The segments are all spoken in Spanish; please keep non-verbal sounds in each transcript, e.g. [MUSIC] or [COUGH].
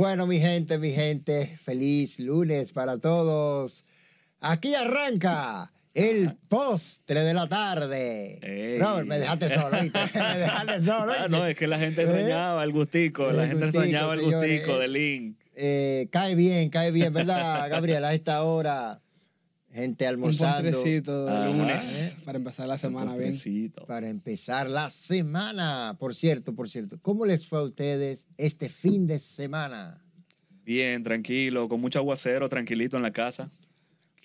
Bueno, mi gente, mi gente, feliz lunes para todos. Aquí arranca el postre de la tarde. Ey. Robert, me dejaste solo, ¿viste? [LAUGHS] Me dejaste solo. Ah, ¿viste? no, es que la gente ¿Eh? extrañaba el gustico, la El gente gustico, extrañaba el señores, gustico eh. de Link. Eh, cae bien, cae bien, ¿verdad, Gabriel? A esta hora, gente Un almorzando postrecito de Ajá. lunes para empezar la semana bien. Para empezar la semana. Por cierto, por cierto, ¿cómo les fue a ustedes este fin de semana? Bien, tranquilo, con mucho aguacero, tranquilito en la casa.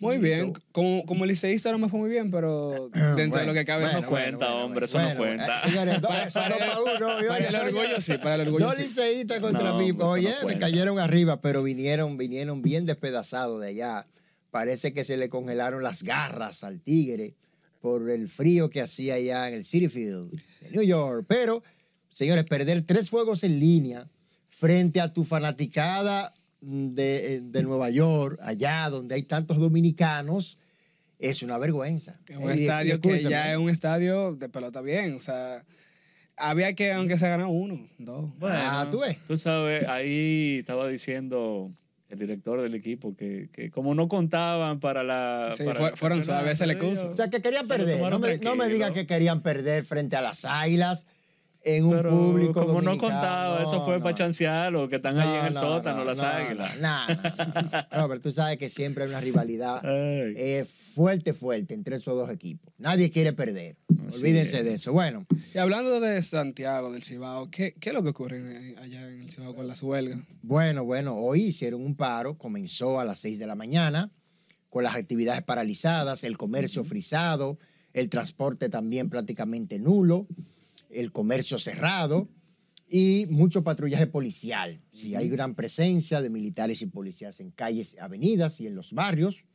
Muy bien. Como, como liceísta no me fue muy bien, pero [CLEARS THROAT] dentro de Bueno, lo que cabe. Eso bueno, no cuenta, hombre, eso no Bueno, cuenta. eh, señores, Para- para para uno. yo- para el orgullo sí, para el orgullo Dos sí. liceístas contra No, mí. Oye, no me cayeron arriba, pero vinieron, vinieron bien despedazados de allá. Parece que se le congelaron las garras al tigre por el frío que hacía allá en el City Field de New York. Pero, señores, perder tres juegos en línea frente a tu fanaticada de, de Nueva York, allá donde hay tantos dominicanos, es una vergüenza. Es un Eh, estadio que ya es un estadio de pelota bien. O sea, había que, aunque se ganó uno, dos. Ah, ¿tú ves? Tú sabes, ahí estaba diciendo el director del equipo que, que como no contaban para la. Sí, para fue- el fueron suaves, se le ellos excusa. O sea, que querían perder. No me, no me digan que querían perder frente a las águilas en un Pero público como no dominicano. contaba, eso fue No, para no. chancear los que están ahí en el No, sótano, no, las no, águilas. No, no, no, no. [LAUGHS] No, pero tú sabes que siempre hay una rivalidad [LAUGHS] eh, fuerte, fuerte entre esos dos equipos. Nadie quiere perder. Así Olvídense es. de eso. Bueno, Y hablando de Santiago, del Cibao, ¿qué, qué es lo que ocurre allá en el Cibao con las huelgas? bueno, bueno. Hoy hicieron un paro. Comenzó a las 6 de la mañana con las actividades paralizadas, el comercio frisado, el transporte también prácticamente nulo, el comercio cerrado y mucho patrullaje policial. Sí, hay gran presencia de militares y policías en calles, avenidas y en los barrios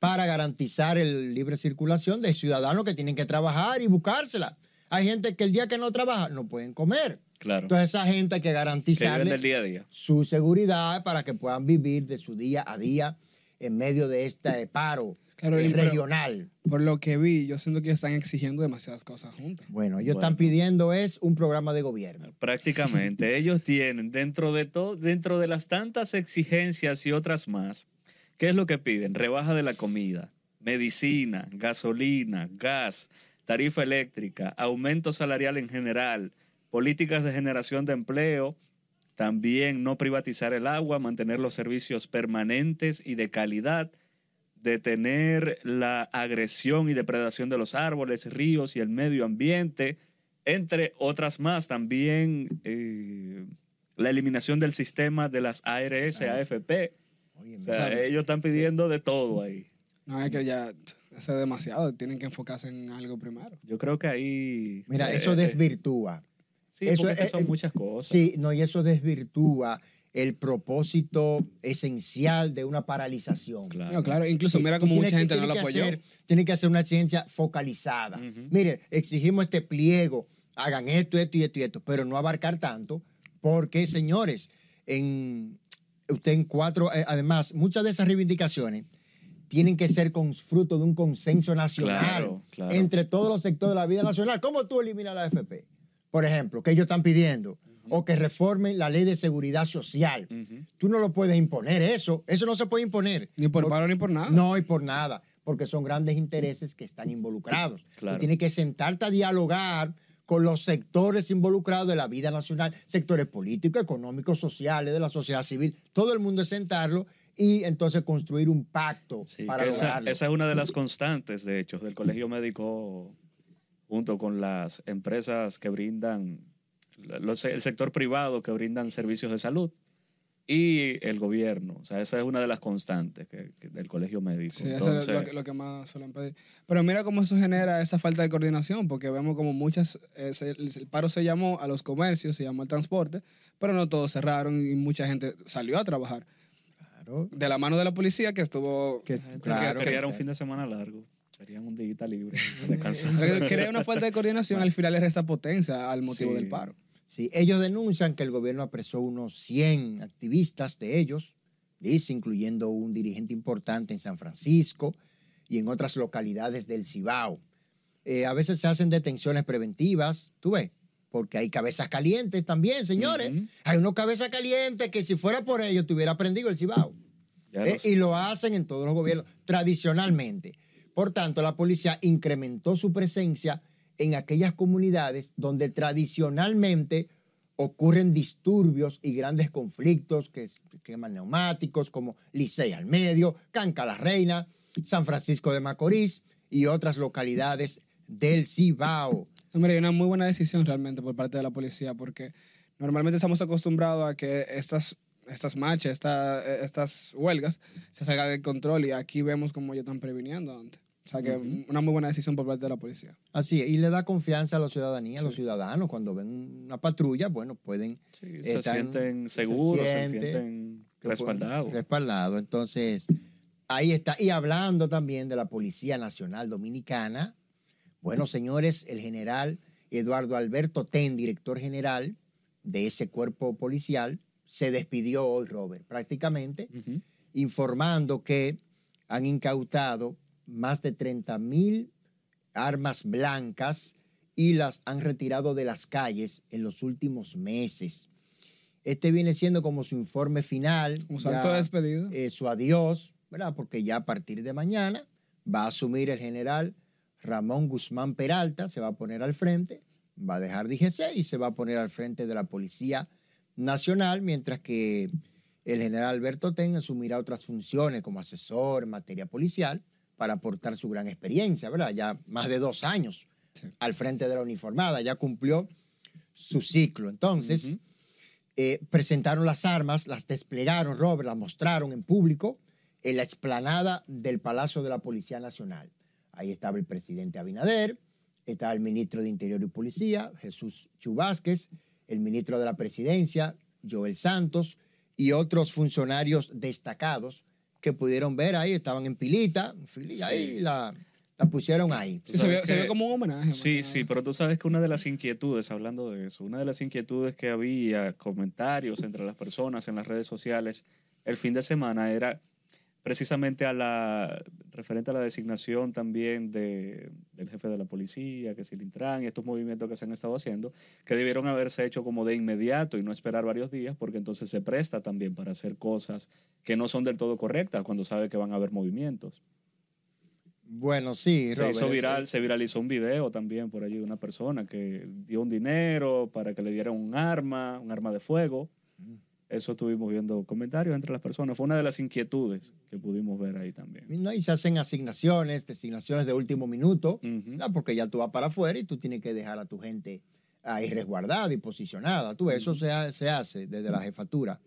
para garantizar el libre circulación de ciudadanos que tienen que trabajar y buscársela. Hay gente que el día que no trabaja no pueden comer. Claro. Entonces esa gente hay que garantizarle del día a día. su seguridad para que puedan vivir de su día a día en medio de este paro Claro, y pero- regional. Por lo que vi, yo siento que están exigiendo demasiadas cosas juntas. Bueno, ellos Bueno. están pidiendo es un programa de gobierno. Prácticamente. [LAUGHS] Ellos tienen dentro de todo, dentro de las tantas exigencias y otras más, ¿qué es lo que piden? Rebaja de la comida, medicina, gasolina, gas, tarifa eléctrica, aumento salarial en general, políticas de generación de empleo, también no privatizar el agua, mantener los servicios permanentes y de calidad, detener la agresión y depredación de los árboles, ríos y el medio ambiente, entre otras más, también eh, la eliminación del sistema de las ARS, AFP. Oye, O sea, ellos están pidiendo de todo ahí. No es que ya es demasiado, tienen que enfocarse en algo primero. Yo creo que ahí... mira, eh, eso eh, desvirtúa. Sí, eso porque es- son eh, muchas cosas. Sí, no, y eso desvirtúa el propósito esencial de una paralización. Claro. No, claro, incluso mira como mucha que- gente no lo apoyó. hacer- Tiene que hacer una ciencia focalizada. Mire, exigimos este pliego, hagan esto, esto y esto y esto, pero no abarcar tanto, porque, señores, en, usted en cuatro, eh, además, muchas de esas reivindicaciones tienen que ser con fruto de un consenso nacional Claro, claro. entre todos los sectores de la vida nacional. ¿Cómo tú eliminas la AFP? Por ejemplo, que ellos están pidiendo, o que reformen la ley de seguridad social. Tú no lo puedes imponer eso, eso no se puede imponer. Ni por Por- paro ni por nada. no, y por nada, porque son grandes intereses que están involucrados. Claro. Tú tienes que sentarte a dialogar con los sectores involucrados de la vida nacional, sectores políticos, económicos, sociales, de la sociedad civil, todo el mundo es sentarlo y entonces construir un pacto Sí, para que esa, lograrlo. esa es una de las constantes, de hecho, del Colegio Médico, junto con las empresas que brindan, los- el sector privado que brindan servicios de salud y el gobierno. O sea, esa es una de las constantes que- que del Colegio Médico. Sí, eso es lo que, lo que más suelen pedir. Pero mira cómo eso genera esa falta de coordinación, porque vemos como muchas, eh, se- el paro se llamó a los comercios, se llamó al transporte, pero no todos cerraron y mucha gente salió a trabajar. Claro, De la mano de la policía que estuvo... que- claro. quería un fin de semana largo. Querían un día libre. [LAUGHS] Crea una falta de coordinación, al final le resta potencia al motivo Sí. del paro. Sí, ellos denuncian que el gobierno apresó unos 100 activistas de ellos, dice, incluyendo un dirigente importante en San Francisco y en otras localidades del Cibao. Eh, a veces se hacen detenciones preventivas, tú ves, porque hay cabezas calientes también, señores. Hay unos cabezas calientes que si fuera por ellos tuviera prendido el Cibao. ¿eh? lo y lo hacen en todos los gobiernos, tradicionalmente. Por tanto, la policía incrementó su presencia en aquellas comunidades donde tradicionalmente ocurren disturbios y grandes conflictos que queman neumáticos, como Licey al Medio, Canca la Reina, San Francisco de Macorís y otras localidades del Cibao. Hombre, una muy buena decisión realmente por parte de la policía, porque normalmente estamos acostumbrados a que estas, estas marchas, esta- estas huelgas, se salgan de control y aquí vemos cómo ya están previniendo antes. O sea que Ujú. una muy buena decisión por parte de la policía. Así, es, y le da confianza a la ciudadanía, a los ciudadanos, cuando ven una patrulla, bueno, pueden Sí, se están- sienten se seguros, se, siente sienten respaldados. pueden- Respaldado. Entonces, ahí está. Y hablando también de la Policía Nacional Dominicana, bueno, señores, el general Eduardo Alberto Ten, director general de ese cuerpo policial, se despidió hoy, Robert, prácticamente, informando que han incautado más de 30 mil armas blancas y las han retirado de las calles en los últimos meses. Este viene siendo como su informe final, ya, salto de despedida. eh, su adiós, ¿verdad? Porque ya a partir de mañana va a asumir el general Ramón Guzmán Peralta, se va a poner al frente, va a dejar DGC y se va a poner al frente de la Policía Nacional, mientras que el general Alberto Ten asumirá otras funciones como asesor en materia policial para aportar su gran experiencia, ¿verdad? Ya más de dos años Sí. al frente de la uniformada, ya cumplió su ciclo. Entonces, eh, presentaron las armas, las desplegaron, Robert, las mostraron en público en la explanada del Palacio de la Policía Nacional. Ahí estaba el presidente Abinader, estaba el ministro de Interior y Policía, Jesús Chubásquez, el ministro de la Presidencia, Joel Santos, y otros funcionarios destacados que pudieron ver ahí, estaban en pilita, Sí. ahí la, la pusieron ahí. Sí, se ve como un homenaje. Sí, sí, pero tú sabes que una de las inquietudes, hablando de eso, una de las inquietudes que había, comentarios entre las personas en las redes sociales el fin de semana era precisamente a la referente a la designación también de, del jefe de la policía, que si el Intran y estos movimientos que se han estado haciendo, que debieron haberse hecho como de inmediato y no esperar varios días, porque entonces se presta también para hacer cosas que no son del todo correctas cuando sabe que van a haber movimientos. Bueno, sí, Se Robert, hizo eso- viral, se viralizó un video también por allí de una persona que dio un dinero para que le dieran un arma, un arma de fuego. Eso estuvimos viendo comentarios entre las personas. Fue una de las inquietudes que pudimos ver ahí también. ¿no? Y se hacen asignaciones, designaciones de último minuto, porque ya tú vas para afuera y tú tienes que dejar a tu gente ahí resguardada y posicionada. Tú, eso se, se hace desde la jefatura.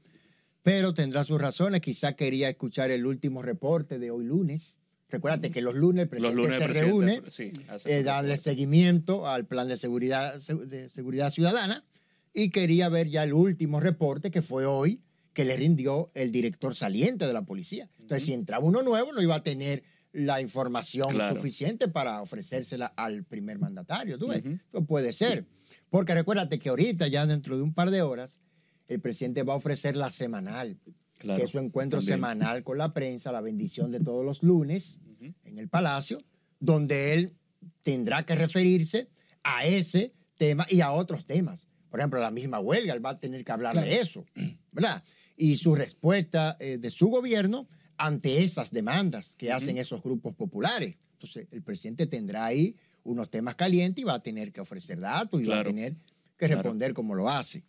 Pero tendrá sus razones. Quizá quería escuchar el último reporte de hoy lunes. Recuérdate que los lunes el Los presidente lunes el se presidente, reúne, sí, eh, darle seguimiento al plan de seguridad, de seguridad ciudadana y quería ver ya el último reporte que fue hoy que le rindió el director saliente de la policía. Entonces, si entraba uno nuevo, no iba a tener la información Claro. suficiente para ofrecérsela al primer mandatario. ¿tú ves? Eso puede ser. Porque recuérdate que ahorita, ya dentro de un par de horas, el presidente va a ofrecer la semanal, Claro, que es su encuentro también. semanal con la prensa, la bendición de todos los lunes en el Palacio, donde él tendrá que referirse a ese tema y a otros temas. Por ejemplo, la misma huelga, él va a tener que hablar Claro. de eso, ¿verdad? Y su respuesta eh, de su gobierno ante esas demandas que hacen esos grupos populares. Entonces, el presidente tendrá ahí unos temas calientes y va a tener que ofrecer datos y va a tener que Claro. responder como lo hace.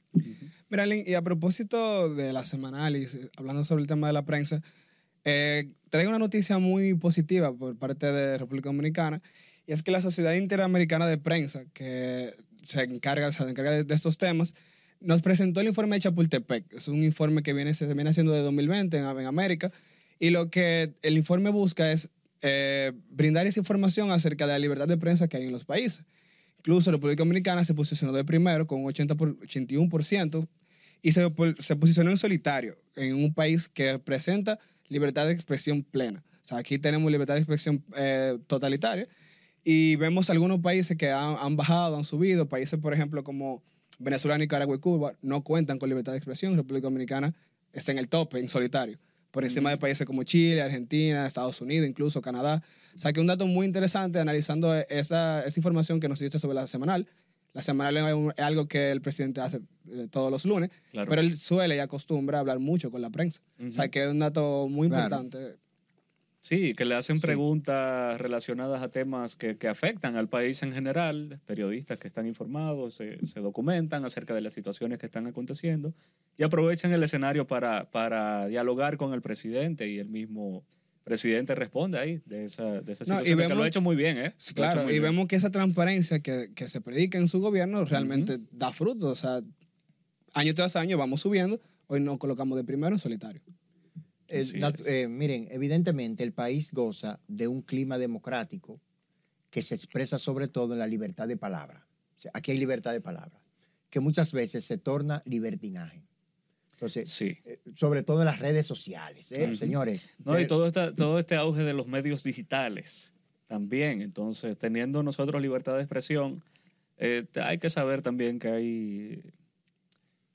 Mira, Lin, y a propósito de la semanal y hablando sobre el tema de la prensa, eh, traigo una noticia muy positiva por parte de República Dominicana y es que la Sociedad Interamericana de Prensa, que se encarga, se encarga de, estos temas, nos presentó el informe de Chapultepec. Es un informe que viene, se viene haciendo de 2020 en, América y lo que el informe busca es eh, brindar esa información acerca de la libertad de prensa que hay en los países. Incluso República Dominicana se posicionó de primero con un 80 por- 81% y se, pol- se posicionó en solitario en un país que presenta libertad de expresión plena. O sea, aquí tenemos libertad de expresión eh, totalitaria y vemos algunos países que han, han bajado, han subido. Países, por ejemplo, como Venezuela, Nicaragua y Cuba no cuentan con libertad de expresión. República Dominicana está en el tope, en solitario. Por encima de países como Chile, Argentina, Estados Unidos, incluso Canadá. O sea, que un dato muy interesante analizando esa, esa información que nos diste sobre la semanal, La semanal es algo que el presidente hace eh, todos los lunes, Claro. pero él suele y acostumbra a hablar mucho con la prensa. O sea, que es un dato muy Claro. importante. Sí, que le hacen Sí. preguntas relacionadas a temas que, que afectan al país en general, periodistas que están informados, se, se documentan acerca de las situaciones que están aconteciendo y aprovechan el escenario para, para dialogar con el presidente y el mismo presidente responde ahí de esa, de esa No, y situación, que vemos- lo ha hecho muy bien, ¿eh? Sí, claro, y bien. vemos que esa transparencia que, que se predica en su gobierno realmente da frutos. O sea, año tras año vamos subiendo. Hoy nos colocamos de primero en solitario. Eh, miren, evidentemente el país goza de un clima democrático que se expresa sobre todo en la libertad de palabra. O sea, aquí hay libertad de palabra, que muchas veces se torna libertinaje. Entonces, Sí. eh, sobre todo en las redes sociales, ¿eh? Señores. No, y todo, esta, todo este auge de los medios digitales también. Entonces, teniendo nosotros libertad de expresión, eh, hay que saber también que hay,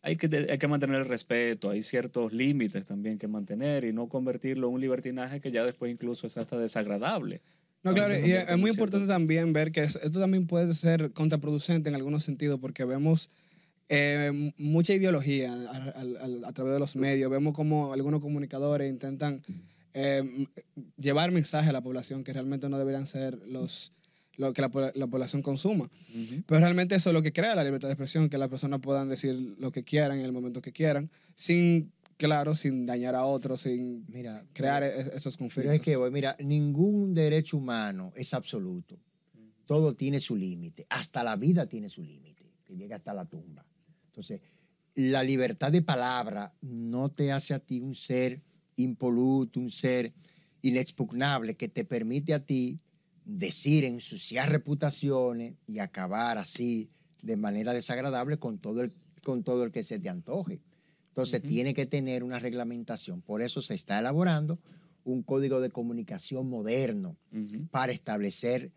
hay, que, hay que mantener el respeto, hay ciertos límites también que mantener y no convertirlo en un libertinaje que ya después incluso es hasta desagradable. No, claro, y es muy importante también ver que es- esto también puede ser contraproducente en algunos sentidos porque vemos eh, mucha ideología a, a- a- a través de los medios. Vemos como algunos comunicadores intentan eh, llevar mensajes a la población que realmente no deberían ser los lo que la, po- la población consuma. Pero realmente eso es lo que crea la libertad de expresión, que las personas puedan decir lo que quieran en el momento que quieran, sin, claro, sin dañar a otros, sin Mira, crear e- esos Pero conflictos. es que, voy, mira, ningún derecho humano es absoluto. Todo tiene su límite. Hasta la vida tiene su límite, que llega hasta la tumba. Entonces, la libertad de palabra no te hace a ti un ser impoluto, un ser inexpugnable que te permite a ti decir, ensuciar reputaciones y acabar así de manera desagradable con todo el, con todo el que se te antoje. Entonces, Ujú. tiene que tener una reglamentación. Por eso se está elaborando un código de comunicación moderno Ujú. para establecer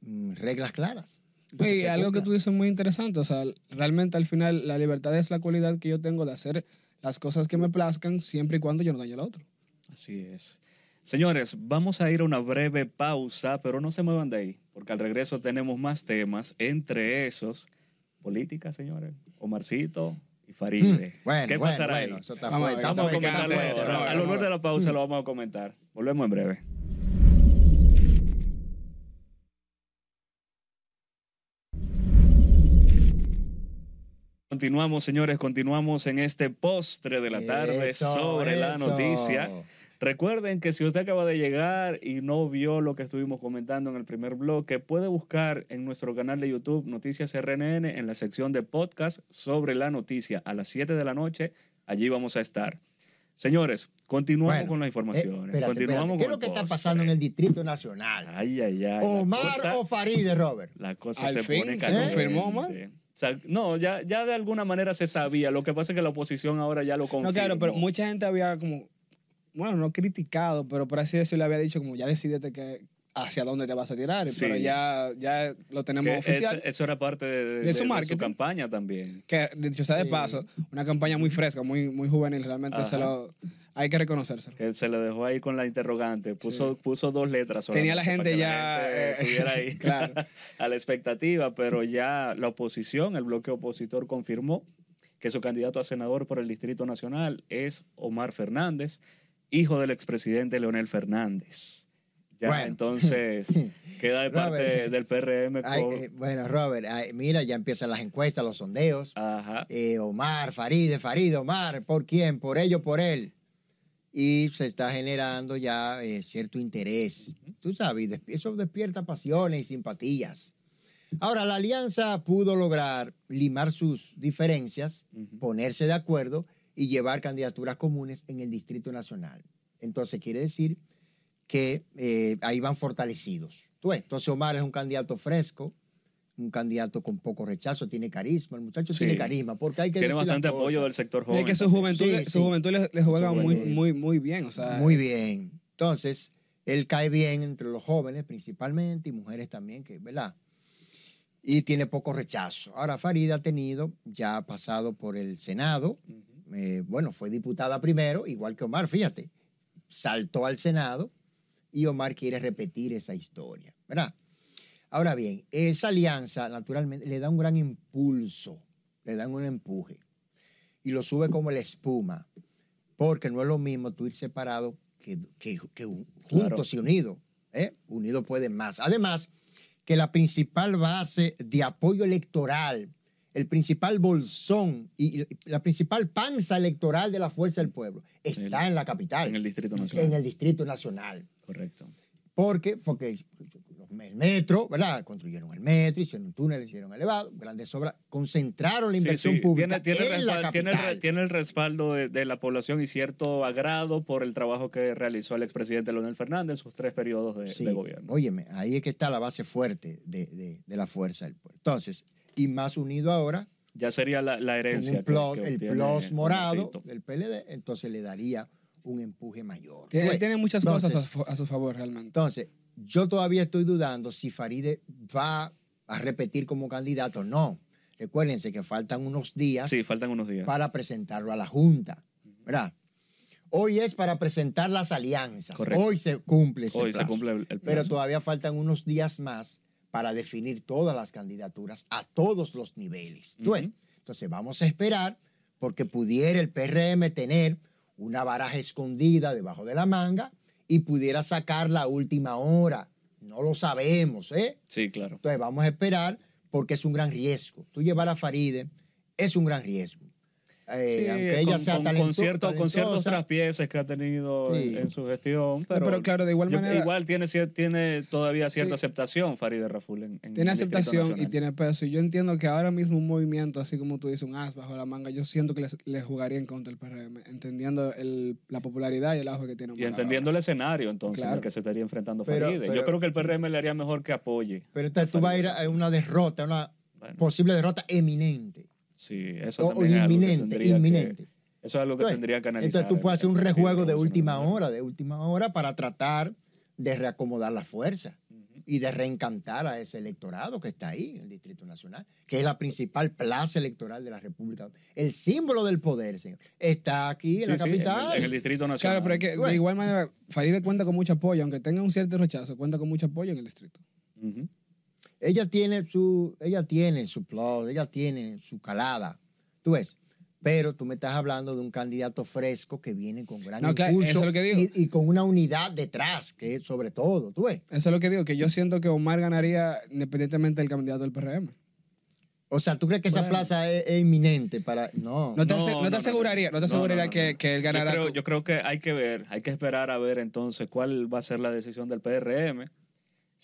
mm, reglas claras. y algo que tú dices muy interesante, o sea, realmente al final la libertad es la cualidad que yo tengo de hacer las cosas que me plazcan siempre y cuando yo no dañe al otro. Así es. Señores, vamos a ir a una breve pausa, pero no se muevan de ahí, porque al regreso tenemos más temas, entre esos, política, señores, Omarcito y Faride. Mm, bueno, ¿Qué bueno, pasará bueno, ahí? eso está Vamos está Vamos a está Al volver de la pausa lo vamos a comentar. Volvemos en breve. Continuamos, señores, continuamos en este postre de la tarde Eso, sobre la noticia. Recuerden que si usted acaba de llegar y no vio lo que estuvimos comentando en el primer bloque, puede buscar en nuestro canal de YouTube Noticias RNN en la sección de podcast sobre la noticia a las 7 de la noche. Allí vamos a estar. Señores, continuamos Bueno, con las eh, informaciones. espérate, continuamos espérate. ¿Qué es con lo que está pasando en el Distrito Nacional? Ay, ay, ay. ¿Omar cosa- o Faride, Robert? la cosa Al se fin pone se caliente. confirmó, Omar. O sea, no, ya, ya de alguna manera se sabía. Lo que pasa es que la oposición ahora ya lo confirmó. No, claro, pero mucha gente había como, bueno, no criticado, pero por así decirlo, había dicho como ya decidete que hacia dónde te vas a tirar, Sí. pero ya, ya lo tenemos Que oficial. Eso, eso era parte de, de- De su de- campaña también. Que dicho sea de Sí. paso, una campaña muy fresca, muy, muy juvenil, realmente Ajá. se lo, hay que reconocérselo. Que se le dejó ahí con la interrogante. Puso, Sí. puso dos letras. Tenía la gente para que ya, la gente eh, estuviera ahí [LAUGHS] claro. [LAUGHS] a la expectativa, pero ya la oposición, el bloque opositor, confirmó que su candidato a senador por el Distrito Nacional es Omar Fernández, hijo del expresidente Leonel Fernández. Ya Bueno. entonces [LAUGHS] queda de parte Robert. del PRM con... eh, bueno, Robert, ay, mira, ya empiezan las encuestas, los sondeos. Ajá. Eh, Omar, Faride, Faride, Omar, ¿por quién? Por ello, por él. Y se está generando ya eh, cierto interés. Tú sabes, eso despierta pasiones y simpatías. Ahora, la alianza pudo lograr limar sus diferencias, ponerse de acuerdo y llevar candidaturas comunes en el Distrito Nacional. Entonces, quiere decir que eh, ahí van fortalecidos. Entonces, Omar es un candidato fresco, un candidato con poco rechazo, tiene carisma. El muchacho Sí. tiene carisma, porque hay que Tiene bastante apoyo del sector joven. es que su juventud, Sí, su sí. juventud le, le juega Su muy, muy, muy bien. O sea, Muy bien. Entonces, él cae bien entre los jóvenes principalmente y mujeres también, que, ¿verdad? Y tiene poco rechazo. Ahora, Farida ha tenido, ya ha pasado por el Senado. Eh, bueno, fue diputada primero, igual que Omar, fíjate, saltó al Senado y Omar quiere repetir esa historia, ¿verdad? Ahora bien, esa alianza naturalmente le da un gran impulso, le dan un empuje y lo sube como la espuma, porque no es lo mismo tú ir separado que, que- que juntos y unidos. ¿eh? Unidos pueden más. Además, que la principal base de apoyo electoral, el principal bolsón y la principal panza electoral de la Fuerza del Pueblo está El- en la capital, En el Distrito Nacional. en el Distrito Nacional. Correcto. Porque, porque el metro, ¿verdad? Construyeron el metro, hicieron un túnel, hicieron elevado, grandes obras, concentraron la inversión sí, pública Tiene, tiene en la respal- tiene el tiene respaldo de, de la población y cierto agrado por el trabajo que realizó el expresidente Leonel Fernández en sus tres periodos de, Sí, de gobierno. Óyeme, ahí es que está la base fuerte de, de- de la fuerza del pueblo. Entonces, y más unido ahora, Ya sería la, herencia. un plus- que- que el plus morado del PLD, entonces le daría un empuje mayor. Pues, tiene muchas entonces- cosas a, su- a su favor realmente. Entonces, yo todavía estoy dudando si Faride va a repetir como candidato o no. Recuérdense que faltan unos días Sí, faltan unos días. para presentarlo a la Junta, ¿verdad? Hoy es para presentar las alianzas. Correcto. Hoy se cumple ese Hoy se cumple el, el Pero todavía faltan unos días más para definir todas las candidaturas a todos los niveles. Ujú. Entonces vamos a esperar porque pudiera el PRM tener una baraja escondida debajo de la manga y pudiera sacar la última hora. No lo sabemos, ¿eh? Sí, claro. Entonces vamos a esperar porque es un gran riesgo. Tú llevar a Faride es un gran riesgo. Eh, Sí, aunque ella con, sea con- con talento- cierto- con ciertos traspieces que ha tenido en- Sí. en, su gestión, pero, pero claro, de igual yo- manera- igual tiene, tiene todavía cierta Sí. aceptación Farideh Raful en, en Tiene aceptación y tiene peso. Y yo entiendo que ahora mismo un movimiento, así como tú dices, un as bajo la manga, yo siento que le jugaría en contra el PRM, entendiendo el- la popularidad y el auge que tiene. Y entendiendo ahora. el escenario entonces en Claro. el que se estaría enfrentando Pero- Farideh. pero- Yo creo que el PRM le haría mejor que apoye. Pero entonces tú vas a ir a una derrota, una Bueno, posible derrota eminente. Sí, eso O, o también es algo que inminente, que- inminente. eso es algo que Entonces, tendría que analizar. Entonces tú puedes hacer un rejuego Partido de última hora, de última hora, para tratar de reacomodar la fuerza Ujú. y de reencantar a ese electorado que está ahí en el Distrito Nacional, que es la principal plaza electoral de la República. El símbolo del poder, señor, está aquí en Sí, la sí, en el- capital. en el Distrito Nacional. Claro, pero es que de igual manera, Faride cuenta con mucho apoyo, aunque tenga un cierto rechazo, cuenta con mucho apoyo en el distrito. Ella tiene su, ella tiene su plus, ella tiene su calada, tú ves. Pero tú me estás hablando de un candidato fresco que viene con gran No, claro, impulso eso es lo que digo. Y, y con una unidad detrás, que es sobre todo, tú ves. Eso es lo que digo, que yo siento que Omar ganaría independientemente del candidato del PRM. O sea, ¿tú crees que esa Bueno. plaza es, es inminente para...? No. No te, No, no te aseguraría, no, te aseguraría no, no, que, no. que él Yo ganara. creo, con- yo creo que hay que ver, hay que esperar a ver entonces cuál va a ser la decisión del PRM.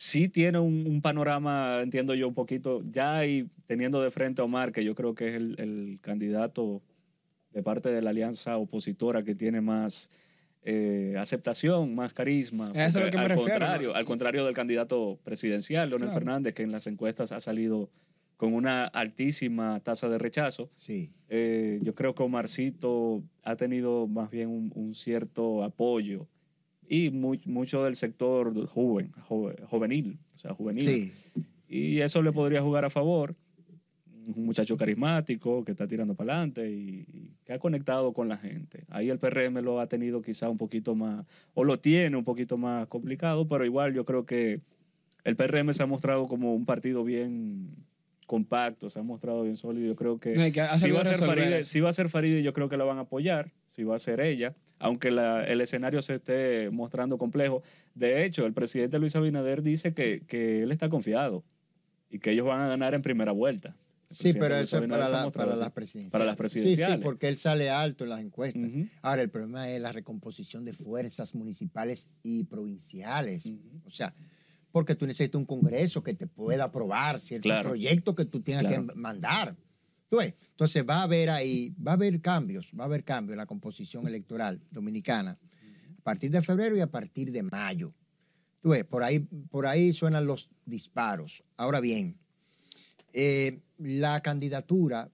Sí tiene un, un panorama, entiendo yo, un poquito, ya y teniendo de frente a Omar, que yo creo que es el, el candidato de parte de la alianza opositora que tiene más eh, aceptación, más carisma. Eso es lo que me al refiero, Contrario, ¿no? Al contrario del candidato presidencial, Leonel Claro. Fernández, que en las encuestas ha salido con una altísima tasa de rechazo. Sí. Eh, yo creo que Omarcito ha tenido más bien un, un cierto apoyo y muy- mucho del sector joven, jove- juvenil, o sea, juvenil. Sí. Y eso le podría jugar a favor. Un muchacho carismático que está tirando para adelante y, y que ha conectado con la gente. Ahí el PRM lo ha tenido quizá un poquito más, o lo tiene un poquito más complicado, pero igual yo creo que el PRM se ha mostrado como un partido bien compacto, se ha mostrado bien sólido. Yo creo que No, que si va, a ser Faride, si va a ser Faride, yo creo que la van a apoyar. Si va a ser ella, aunque la- el escenario se esté mostrando complejo. De hecho, el presidente Luis Abinader dice que, que él está confiado y que ellos van a ganar en primera vuelta. El Sí, pero eso es para, la- para las presidenciales. Para las Sí, presidenciales. sí, porque él sale alto en las encuestas. Ahora, el problema es la recomposición de fuerzas municipales y provinciales. O sea, porque tú necesitas un congreso que te pueda aprobar ciertos Claro. proyectos que tú tengas Claro. que mandar. ¿Tú ves? Entonces va a haber ahí, va a haber cambios, va a haber cambios en la composición electoral dominicana a partir de febrero y a partir de mayo. Tú ves, por ahí, por ahí suenan los disparos. Ahora bien, eh, la candidatura,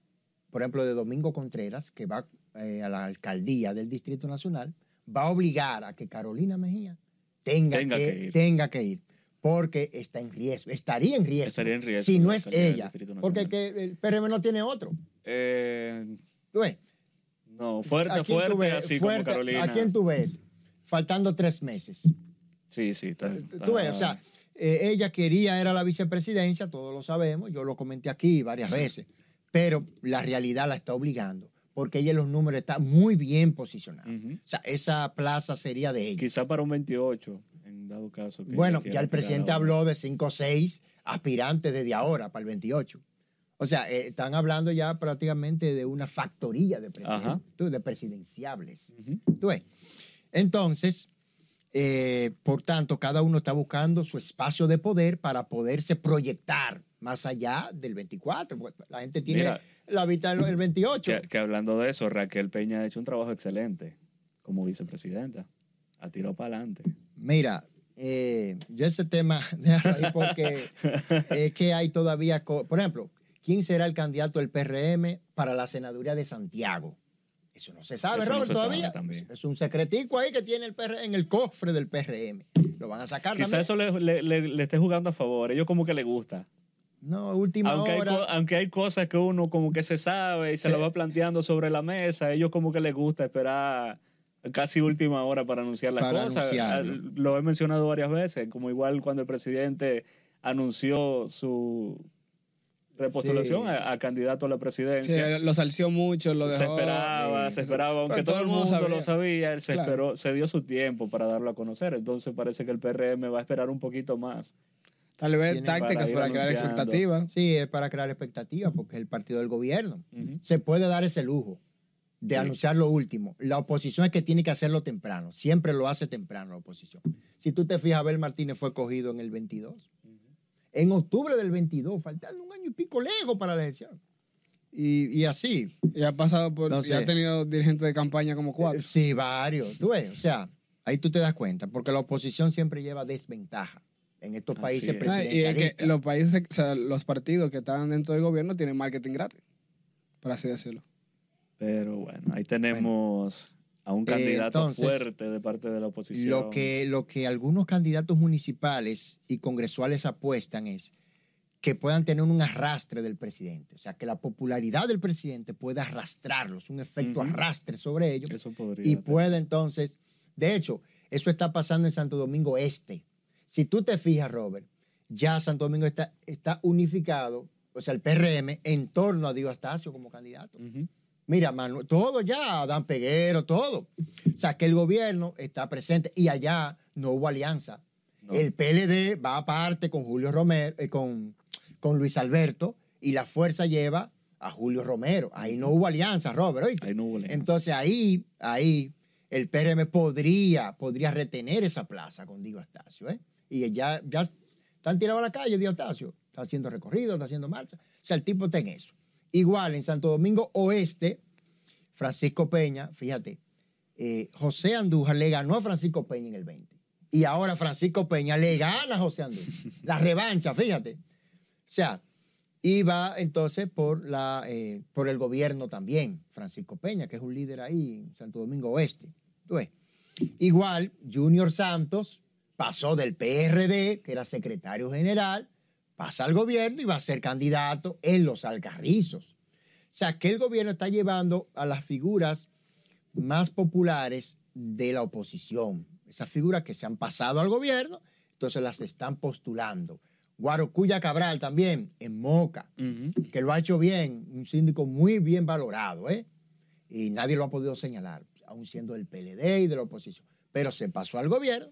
por ejemplo, de Domingo Contreras, que va eh, a la alcaldía del Distrito Nacional, va a obligar a que Carolina Mejía tenga, Tenga que, que ir. tenga que ir, porque está en riesgo, estaría en riesgo, Estaría en riesgo si no es ella, porque que el PRM no tiene otro. Eh, ¿Tú ves? no, fuerte, ¿A quién tú fuerte, ves? así Fuerte, como Carolina. ¿A quién tú ves? Faltando tres meses. Sí, sí. está- Tú ves, o está- sea, eh, ella quería, era la vicepresidencia, todos lo sabemos, yo lo comenté aquí varias veces, pero la realidad la está obligando, porque ella en los números está muy bien posicionada. O sea, esa plaza sería de ella. Quizá para un 28, en dado caso. que Bueno, ya el presidente a habló de 5 o 6 aspirantes desde ahora para el 28. O sea, eh, están hablando ya prácticamente de una factoría de, presiden- tú, de presidenciables. Ujú. ¿Tú ves? Entonces, eh, por tanto, cada uno está buscando su espacio de poder para poderse proyectar más allá del 24. porque La gente tiene Mira. la vista del [LAUGHS] 28. Que, que hablando de eso, Raquel Peña ha hecho un trabajo excelente como vicepresidenta. Ha tirado para adelante. Mira, eh, yo ese tema, [LAUGHS] ahí porque es que hay todavía, por ejemplo, ¿quién será el candidato del PRM para la senaduría de Santiago? Eso no se sabe, Eso no Robert, se todavía. Es un secretico ahí que tiene el PR en el cofre del PRM. Lo van a sacar Quizá también. eso le, le- le- le esté jugando a favor. Ellos como que le gusta. No, última Aunque hay, hora. aunque hay cosas que uno como que se sabe y se Sí. lo va planteando sobre la mesa, ellos como que les gusta esperar casi última hora para anunciar las Para cosas. anunciarlo. Ah, Lo he mencionado varias veces, como igual cuando el presidente anunció su repostulación Sí. a, a candidato a la Sí, presidencia. lo salció mucho, lo dejó. se esperaba, se esperaba, aunque todo el mundo, sabía. lo sabía, él se Claro. esperó, se dio su tiempo para darlo a conocer. Entonces parece que el PRM va a esperar un poquito más. Tal vez tácticas para crear expectativas. Sí, es para crear expectativas porque es el partido del gobierno. Se puede dar ese lujo de Sí. anunciar lo último. La oposición es que tiene que hacerlo temprano. Siempre lo hace temprano la oposición. Si tú te fijas, Abel Martínez fue cogido en el 22. En octubre del 22, faltando un año y pico lejos para la elección. Y, y así. Y ha pasado por. No y ha tenido dirigentes de campaña como cuatro. Eh, Sí, varios. Tú ves, o sea, ahí tú te das cuenta, porque la oposición siempre lleva desventaja en estos países es. Y es presidencialistas. que los países, o sea, los partidos que están dentro del gobierno tienen marketing gratis, por así decirlo. Pero bueno, ahí tenemos a un candidato entonces, fuerte de parte de la oposición. Lo que, lo que algunos candidatos municipales y congresuales apuestan es que puedan tener un arrastre del presidente. O sea, que la popularidad del presidente pueda arrastrarlos, un efecto arrastre sobre ellos. Eso podría. Y puede entonces, de hecho, eso está pasando en Santo Domingo Este. Si tú te fijas, Robert, ya Santo Domingo está, está unificado, o sea, el PRM, en torno a Dio Astacio como candidato. Ujú. Mira, Manu, todo ya, Adán Peguero, todo. O sea, que el gobierno está presente y allá no hubo alianza. No. El PLD va aparte con Julio Romero, eh, con, con Luis Alberto, y la fuerza lleva a Julio Romero. Ahí no hubo alianza, Robert. ¿oíste? Ahí no hubo alianza. Entonces ahí, ahí, el PRM podría, podría retener esa plaza con Diego Astacio, ¿eh? Y ya, ya están tirados a la calle, Diego Astacio. Está haciendo recorrido, está haciendo marcha. O sea, el tipo está en eso. Igual en Santo Domingo Oeste, Francisco Peña, fíjate, eh, José Andújar le ganó a Francisco Peña en el 20. Y ahora Francisco Peña le gana a José Andújar. [LAUGHS] La revancha, fíjate. O sea, y va entonces por, la, eh, por el gobierno también, Francisco Peña, que es un líder ahí en Santo Domingo Oeste. ¿Tú ves? Igual, Junior Santos pasó del PRD, que era secretario general, pasa al gobierno y va a ser candidato en los Alcarrizos. O sea, que el gobierno está llevando a las figuras más populares de la oposición. Esas figuras que se han pasado al gobierno, entonces las están postulando. Guarocuya Cabral también, en Moca, que lo ha hecho bien, un síndico muy bien valorado, ¿eh? Y nadie lo ha podido señalar, aún siendo del PLD y de la oposición. Pero se pasó al gobierno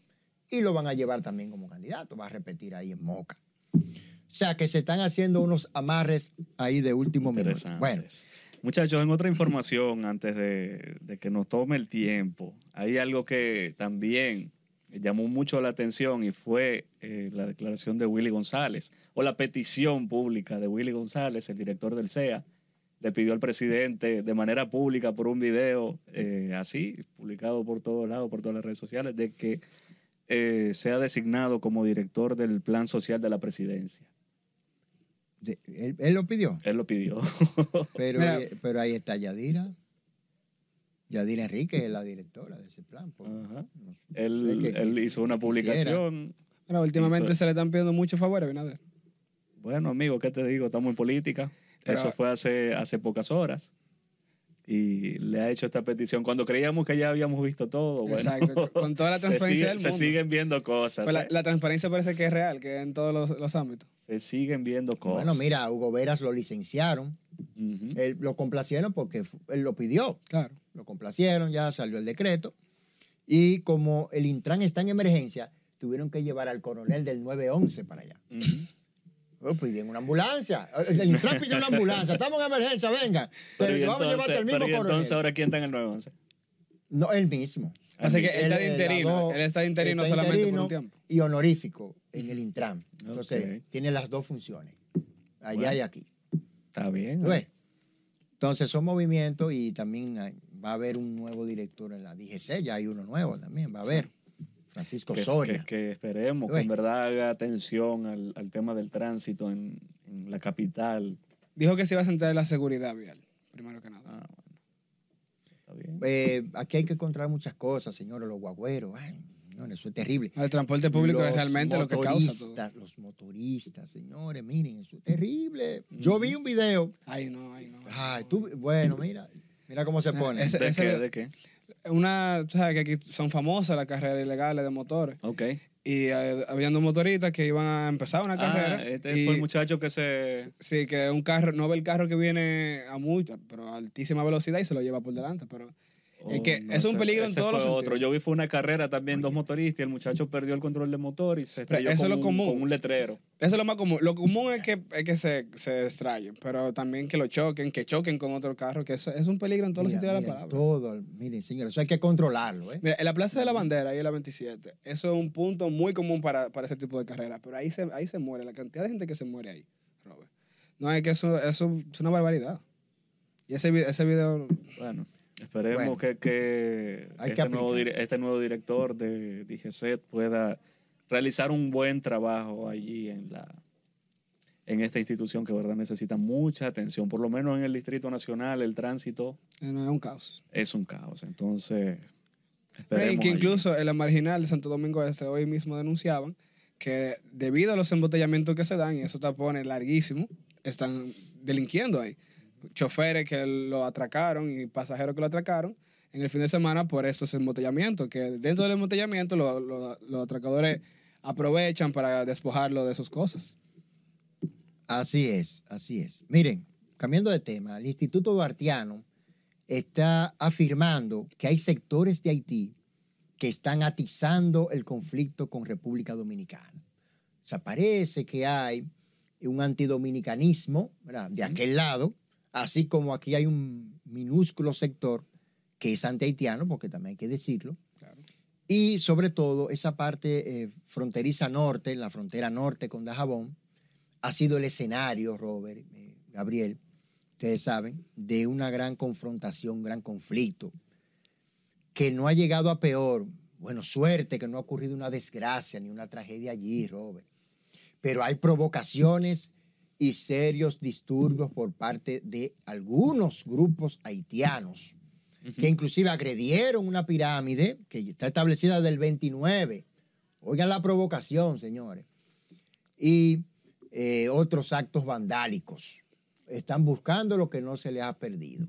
y lo van a llevar también como candidato, va a repetir ahí en Moca. O sea, que se están haciendo unos amarres ahí de último minuto. Bueno, Muchachos, en otra información, antes de, de que nos tome el tiempo, hay algo que también llamó mucho la atención y fue eh, la declaración de Willy González, o la petición pública de Willy González, el director del CEA, le pidió al presidente de manera pública por un video eh, así, publicado por todos lados, por todas las redes sociales, de que eh, sea designado como director del plan social de la presidencia. De- él, él lo pidió, Él lo pidió. [LAUGHS] pero, Mira. pero ahí está Yadira. Yadira Enrique es la directora de ese plan. pues. Ajá. No sé Él, hizo una publicación. Pero últimamente se le están pidiendo muchos favores, Binader. Bueno, amigo, ¿qué te digo? Estamos en política. Pero- Eso fue hace, hace pocas horas. Y le ha hecho esta petición. Cuando creíamos que ya habíamos visto todo, bueno, Exacto, con toda la [LAUGHS] se, transparencia sigue- del se mundo. siguen viendo cosas. Pues la, la transparencia parece que es real, que en todos los, los ámbitos. Se siguen viendo cosas. Bueno, mira, a Hugo Veras lo licenciaron, él, lo complacieron porque él lo pidió, Claro. lo complacieron, ya salió el decreto. Y como el Intran está en emergencia, tuvieron que llevar al coronel del 911 para allá. Pidieron una ambulancia. [LAUGHS] El Intran pidió una ambulancia. Estamos en emergencia, venga. Pero, vamos a llevarte al mismo pero entonces, ¿ahora quién está en el 911? No, él mismo. Así que él está de interino. Él está de interino está solamente por interino un tiempo. Y honorífico en el Intran. Entonces, tiene las dos funciones. Allá Bueno. y aquí. Está bien. Entonces son movimientos y también hay- va a haber un nuevo director en la DGC, ya hay uno nuevo también, va a haber. Francisco que, Soria. que- que esperemos que en verdad haga atención al, al tema del tránsito en, en la capital. Dijo que se iba a centrar en la seguridad vial, primero que nada. Ah, bueno. Está bien. Eh, aquí hay que encontrar muchas cosas, señores, los guagüeros. Ay, señores, eso es terrible. El transporte público es realmente lo que causa todo. motoristas, Los motoristas, señores, miren, eso es terrible. Yo vi un video. Ay, no, ay, no. Ay, tú, bueno, mira, mira cómo se pone. Ese- ¿De qué? ¿De qué? Una, sabes que aquí son famosas las carreras ilegales de motores. Ok. Y eh, habían dos motoristas que iban a empezar una carrera. Ah, este y- fue el muchacho que se... Sí, que un carro, no ve el carro que viene a mucha, pero a altísima velocidad y se lo lleva por delante. Pero Es que es un sé, peligro en todos los fue otro. sentidos. Yo vi fue una carrera también, dos motoristas, y el muchacho perdió el control del motor y se estrelló eso con, es lo un, común. con un letrero. eso es lo más común. Lo común es que, es que se, se extrayen, pero también que lo choquen, que choquen con otro carro, que eso es un peligro en todos Mira, los sentidos de la palabra. Todo, miren, señores, eso hay que controlarlo, ¿eh? Mira, en la Plaza de la Bandera, ahí en la 27, eso es un punto muy común para, para ese tipo de carreras, pero ahí se, ahí se muere, la cantidad de gente que se muere ahí, Robert. No, es que eso, eso es una barbaridad. Y ese, ese video, Bueno, esperemos Bueno. que, que [LAUGHS] Hay que este, nuevo, este nuevo director de DGCET pueda realizar un buen trabajo allí en la en esta institución que verdad necesita mucha atención. Por lo menos en el Distrito Nacional el tránsito no, es un caos. es un caos. Entonces, esperemos que allí. incluso en la marginal de Santo Domingo Este hoy mismo denunciaban que debido a los embotellamientos que se dan y esos tapones larguísimos, están delinquiendo ahí. Choferes que lo atracaron y pasajeros que lo atracaron en el fin de semana por estos embotellamientos, que dentro del embotellamiento lo- lo- los atracadores aprovechan para despojarlo de sus cosas. Así es, así es. Miren, cambiando de tema, el Instituto Duartiano está afirmando que hay sectores de Haití que están atizando el conflicto con República Dominicana. O sea, parece que hay un antidominicanismo ¿verdad? de aquel lado, así como aquí hay un minúsculo sector que es antihaitiano, porque también hay que decirlo, y sobre todo esa parte eh, fronteriza norte, la frontera norte con Dajabón, ha sido el escenario, Robert, eh, Gabriel, ustedes saben, de una gran confrontación, un gran conflicto, que no ha llegado a peor. Bueno, suerte que no ha ocurrido una desgracia ni una tragedia allí, Robert. Pero hay provocaciones y serios disturbios por parte de algunos grupos haitianos que inclusive agredieron una pirámide que está establecida del 29. Oigan la provocación, señores. Y eh, otros actos vandálicos. Están buscando lo que no se les ha perdido.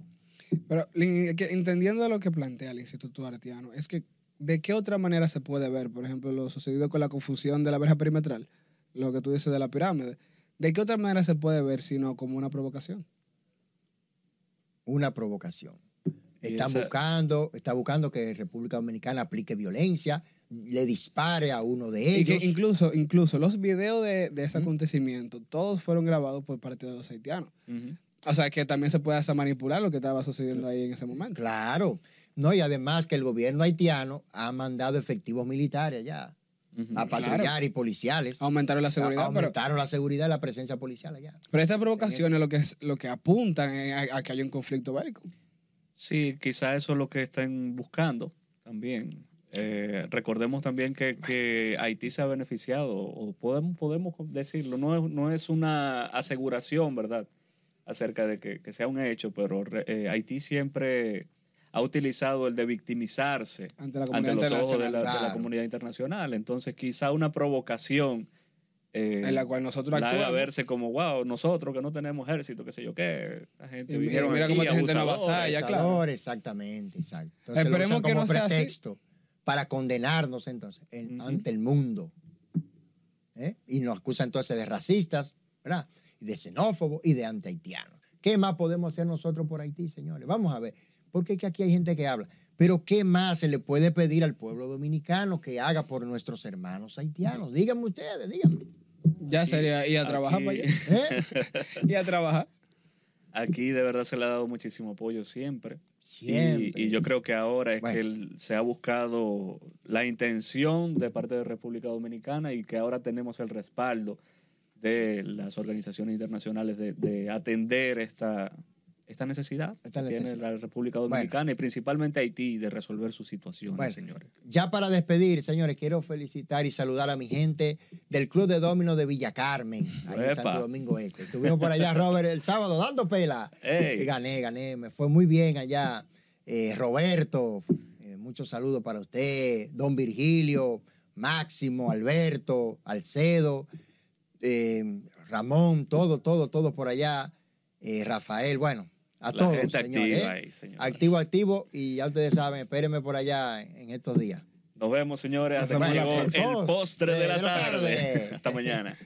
Pero que entendiendo lo que plantea el Instituto Artiano, es que ¿de qué otra manera se puede ver, por ejemplo, lo sucedido con la confusión de la verja perimetral, lo que tú dices de la pirámide? ¿De qué otra manera se puede ver sino como una provocación? Una provocación. Están esa- buscando, está buscando que República Dominicana aplique violencia, le dispare a uno de Y que ellos. incluso, incluso los videos de, de ese acontecimiento, todos fueron grabados por parte de los haitianos. O sea, que también se puede hasta manipular lo que estaba sucediendo ahí en ese momento. Claro. No, y además que el gobierno haitiano ha mandado efectivos militares allá A patrullar y policiales. Aumentaron la seguridad, pero, Aumentaron la seguridad y la presencia policial allá. pero estas provocaciones lo que, es, lo que apuntan es a, a que haya un conflicto bélico. Sí, quizá eso es lo que están buscando también. Eh, recordemos también que, que Haití se ha beneficiado, o podemos, podemos decirlo, no es, no es una aseguración, ¿verdad?, acerca de que, que sea un hecho, pero re- eh, Haití siempre ha utilizado el de victimizarse Ante la ante comunidad los ojos de la, de comunidad internacional. Entonces, quizá una provocación eh, En la cual nosotros la haga verse como, wow, nosotros que no tenemos ejército, qué sé yo qué, la gente Y vinieron mira aquí, cómo gente abusadores. avasalla, claro. Exactamente, exacto. Entonces Esperemos que como no sea así. pretexto para condenarnos entonces en- ante el mundo. ¿Eh? Y nos acusan entonces de racistas, ¿verdad? Y de xenófobos y de antihaitianos. ¿Qué más podemos hacer nosotros por Haití, señores? Vamos a ver. Porque es que aquí hay gente que habla. Pero ¿qué más se le puede pedir al pueblo dominicano que haga por nuestros hermanos haitianos? Díganme ustedes, díganme. Ya sería ir a trabajar Aquí- para allá. ¿Eh? [LAUGHS] Ir a trabajar. Aquí de verdad se le ha dado muchísimo apoyo siempre. Siempre. Y, y yo creo que ahora es Bueno. que el- se ha buscado la intención de parte de República Dominicana y que ahora tenemos el respaldo de las organizaciones internacionales de, de atender esta, esta necesidad Esta que tiene la República Dominicana y principalmente Haití de resolver sus situaciones, Bueno. señores. Ya para despedir, señores, quiero felicitar y saludar a mi gente del Club de Domino de Villa Carmen, ahí en. Santo Domingo Este. Estuvimos por allá, Robert, el sábado dando pela. Ey. Y gané, gané, me fue muy bien allá. Eh, Roberto, eh, muchos saludos para usted, Don Virgilio, Máximo, Alberto, Alcedo, eh, Ramón, todo, todo, todo por allá. Rafael, bueno, a La todos, gente señores. activa ¿eh? ahí. Activo, activo, y ya ustedes saben, espérenme por allá en estos días. Nos vemos, señores. Hasta que llegó el postre de la De la tarde. tarde. Hasta mañana.